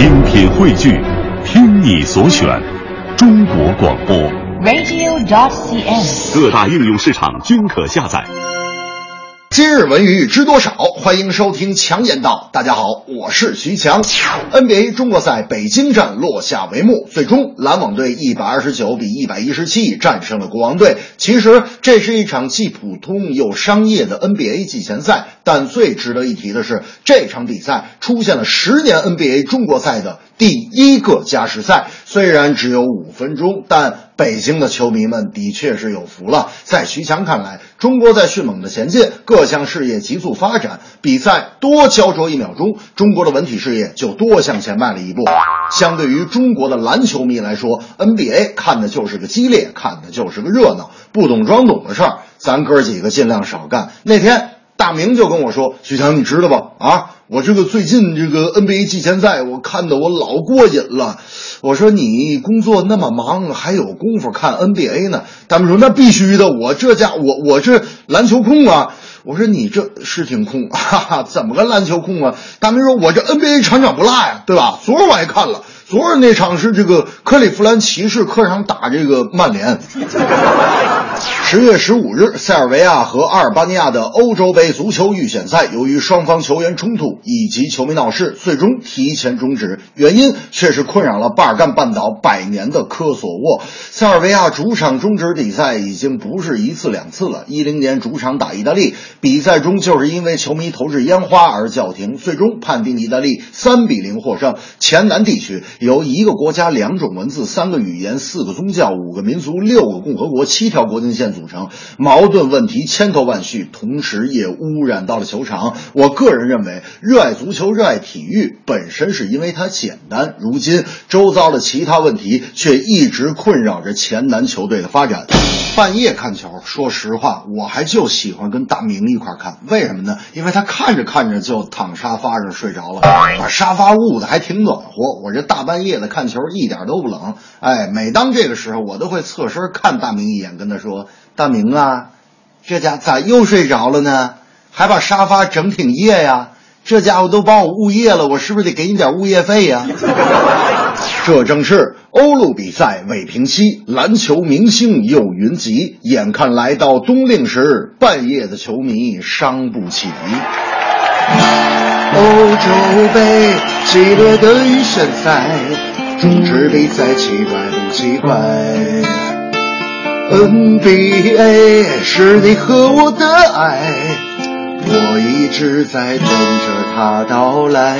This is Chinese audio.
精品汇聚，听你所选，中国广播。radio.cn。各大应用市场均可下载。今日文娱知多少？欢迎收听强言道。大家好，我是徐强。NBA 中国赛北京站落下帷幕，最终篮网队一百二十九比一百一十七战胜了国王队。其实这是一场既普通又商业的 NBA 季前赛，但最值得一提的是，这场比赛出现了十年 NBA 中国赛的第一个加时赛。虽然只有五分钟，但北京的球迷们的确是有福了。在徐强看来，中国在迅猛的前进，各项事业急速发展，比赛多焦灼一秒钟，中国的文体事业就多向前迈了一步。相对于中国的篮球迷来说，NBA 看的就是个激烈，看的就是个热闹，不懂装懂的事儿，咱哥几个尽量少干。那天大明就跟我说：“徐强，你知道吧？啊，我这个最近这个 NBA 季前赛，我看的我老过瘾了。”我说你工作那么忙，还有功夫看 NBA 呢？大明说那必须的，我这家我我这篮球控啊。我说你这是挺控，哈哈，怎么个篮球控啊？大明说，我这 NBA 场场不落呀，对吧？昨儿我还看了，昨儿那场是这个克利夫兰骑士客场打这个曼联。十月十五日，塞尔维亚和阿尔巴尼亚的欧洲杯足球预选赛，由于双方球员冲突以及球迷闹事，最终提前终止。原因却是困扰了巴尔干半岛百年的科索沃。塞尔维亚主场终止比赛已经不是一次两次了。一零年主场打意大利，比赛中就是因为球迷投掷烟花而叫停，最终判定意大利三比零获胜。前南地区由一个国家、两种文字、三个语言、四个宗教、五个民族、六个共和国、七条国境线组组成，矛盾问题千头万绪，同时也污染到了球场。我个人认为，热爱足球、热爱体育本身是因为它简单，如今周遭的其他问题却一直困扰着前南球队的发展。半夜看球，说实话，我还就喜欢跟大明一块看，为什么呢？因为他看着看着就躺沙发上睡着了，把沙发捂得还挺暖和。我这大半夜的看球一点都不冷。哎，每当这个时候，我都会侧身看大明一眼，跟他说：“大明啊，这家咋又睡着了呢？还把沙发整挺夜呀？这家伙都帮我物业了，我是不是得给你点物业费呀？” 这正是欧陆比赛未平息，篮球明星又云集，眼看来到冬令时，半夜的球迷伤不起。欧洲杯激烈的预选赛，终止比赛奇怪不奇怪？NBA 是你和我的爱，我一直在等着它到来。